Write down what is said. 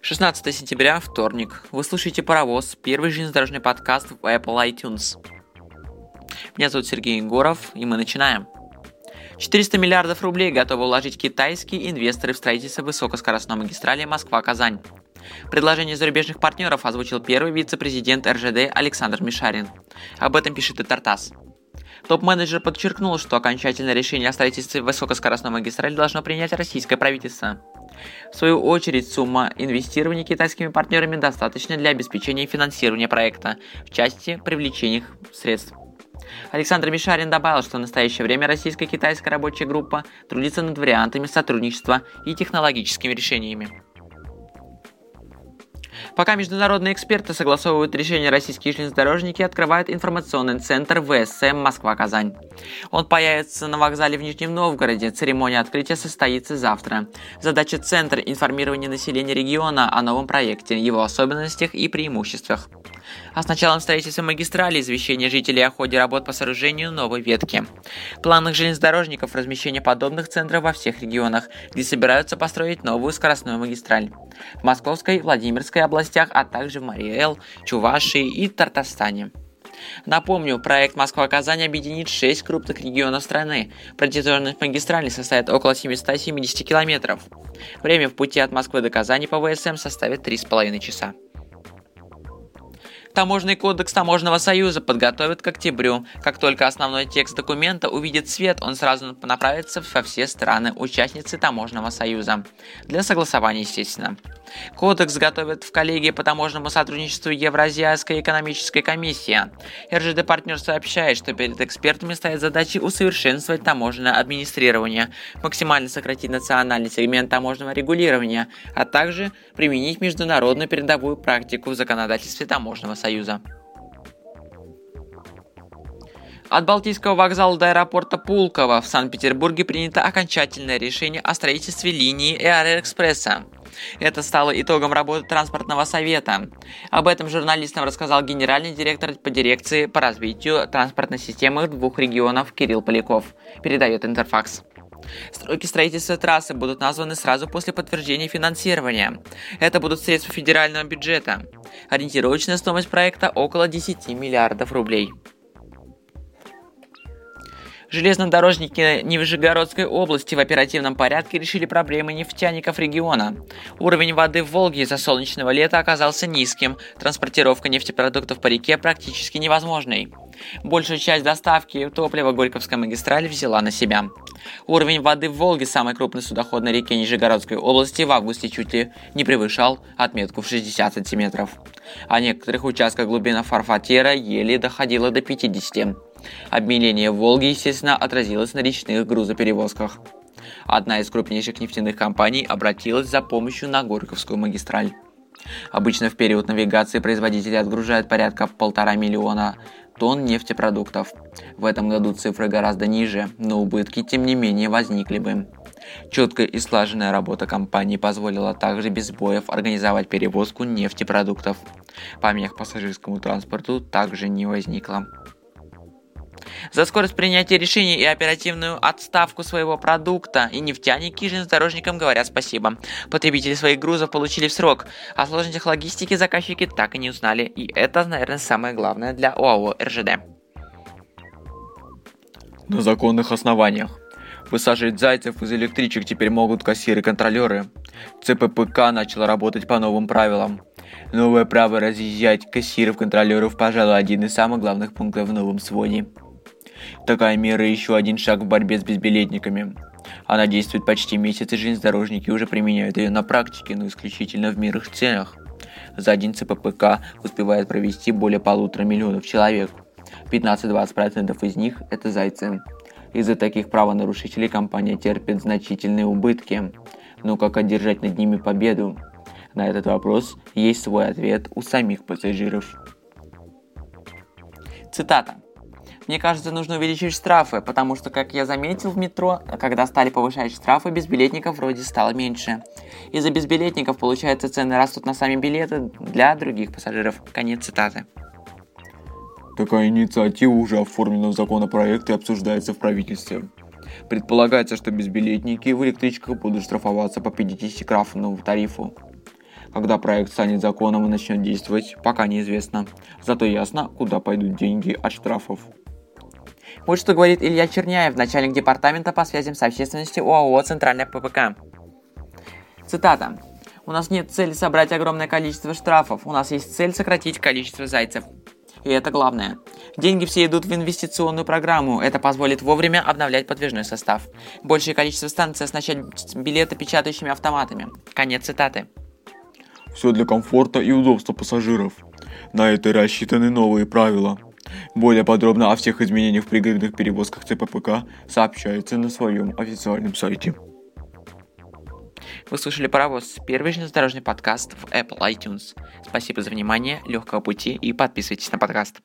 16 сентября, вторник. Вы слушаете «Паровоз», первый железнодорожный подкаст в Apple iTunes. Меня зовут Сергей Егоров, и мы начинаем. 400 миллиардов рублей готовы вложить китайские инвесторы в строительство высокоскоростной магистрали Москва-Казань. Предложение зарубежных партнеров озвучил первый вице-президент РЖД Александр Мишарин. Об этом пишет и Тартас. Топ-менеджер подчеркнул, что окончательное решение о строительстве высокоскоростной магистрали должно принять российское правительство. В свою очередь, сумма инвестирования китайскими партнерами достаточна для обеспечения финансирования проекта в части привлечения средств. Александр Мишарин добавил, что в настоящее время российско-китайская рабочая группа трудится над вариантами сотрудничества и технологическими решениями. Пока международные эксперты согласовывают решение, российские железнодорожники открывают информационный центр ВСМ Москва-Казань. Он появится на вокзале в Нижнем Новгороде. Церемония открытия состоится завтра. Задача центра – информирование населения региона о новом проекте, его особенностях и преимуществах. А с началом строительства магистрали извещение жителей о ходе работ по сооружению новой ветки. В планах железнодорожников размещение подобных центров во всех регионах, где собираются построить новую скоростную магистраль. В Московской, Владимирской областях, а также в Мариэл, Чувашии и Татарстане. Напомню, проект Москва-Казань объединит 6 крупных регионов страны. Протяженность магистрали составит около 770 километров. Время в пути от Москвы до Казани по ВСМ составит 3,5 часа. Таможенный кодекс Таможенного союза подготовят к октябрю. Как только основной текст документа увидит свет, он сразу направится во все страны-участницы Таможенного союза. Для согласования, естественно. Кодекс готовят в коллегии по таможенному сотрудничеству Евразиатской экономической комиссии. РЖД партнер сообщает, что перед экспертами стоят задачи усовершенствовать таможенное администрирование, максимально сократить национальный сегмент таможенного регулирования, а также применить международную передовую практику в законодательстве таможенного союза. От Балтийского вокзала до аэропорта Пулково в Санкт-Петербурге принято окончательное решение о строительстве линии Аэроэкспресса. Это стало итогом работы транспортного совета. Об этом журналистам рассказал генеральный директор по дирекции по развитию транспортной системы двух регионов Кирилл Поляков, передает Интерфакс. Сроки строительства трассы будут названы сразу после подтверждения финансирования. Это будут средства федерального бюджета. Ориентировочная стоимость проекта около 10 миллиардов рублей. Железнодорожники Нижегородской области в оперативном порядке решили проблемы нефтяников региона. Уровень воды в Волге из-за солнечного лета оказался низким, транспортировка нефтепродуктов по реке практически невозможной. Большую часть доставки топлива Горьковская магистраль взяла на себя. Уровень воды в Волге, самой крупной судоходной реке Нижегородской области, в августе чуть ли не превышал отметку в 60 сантиметров. А некоторых участках глубина фарфатера еле доходила до 50. Обмеление Волги, естественно, отразилось на речных грузоперевозках. Одна из крупнейших нефтяных компаний обратилась за помощью на Горьковскую магистраль. Обычно в период навигации производители отгружают порядка полтора миллиона тонн нефтепродуктов. В этом году цифры гораздо ниже, но убытки тем не менее возникли бы. Четкая и слаженная работа компании позволила также без сбоев организовать перевозку нефтепродуктов. Помех пассажирскому транспорту также не возникло. За скорость принятия решений и оперативную отставку своего продукта и нефтяники железнодорожникам говорят спасибо. Потребители своих грузов получили в срок. О сложностях логистики заказчики так и не узнали. И это, наверное, самое главное для ОАО РЖД. На законных основаниях. Высаживать зайцев из электричек теперь могут кассиры-контролеры. ЦППК начал работать по новым правилам. Новое право разъезжать кассиров-контролеров, пожалуй, один из самых главных пунктов в новом своде. Такая мера еще один шаг в борьбе с безбилетниками. Она действует почти месяц, и железнодорожники уже применяют ее на практике, но исключительно в мирных целях. За один ЦППК успевает провести более полутора миллионов человек. 15-20% из них – это зайцы. Из-за таких правонарушителей компания терпит значительные убытки. Но как одержать над ними победу? На этот вопрос есть свой ответ у самих пассажиров. Цитата. Мне кажется, нужно увеличить штрафы, потому что, как я заметил в метро, когда стали повышать штрафы, безбилетников вроде стало меньше. Из-за безбилетников, получается, цены растут на сами билеты для других пассажиров. Конец цитаты. Такая инициатива уже оформлена в законопроект и обсуждается в правительстве. Предполагается, что безбилетники в электричках будут штрафоваться по 50-крафтному тарифу. Когда проект станет законом и начнет действовать, пока неизвестно. Зато ясно, куда пойдут деньги от штрафов. Вот что говорит Илья Черняев, начальник департамента по связям с общественностью ОАО «Центральная ППК». Цитата. «У нас нет цели собрать огромное количество штрафов, у нас есть цель сократить количество зайцев. И это главное. Деньги все идут в инвестиционную программу. Это позволит вовремя обновлять подвижной состав. Большее количество станций оснащать билетопечатающими автоматами. Конец цитаты. Все для комфорта и удобства пассажиров. На это рассчитаны новые правила. Более подробно о всех изменениях в пригородных перевозках ЦППК сообщается на своем официальном сайте. Вы слушали «Паровоз» – первый железнодорожный подкаст в Apple iTunes. Спасибо за внимание, легкого пути и подписывайтесь на подкаст.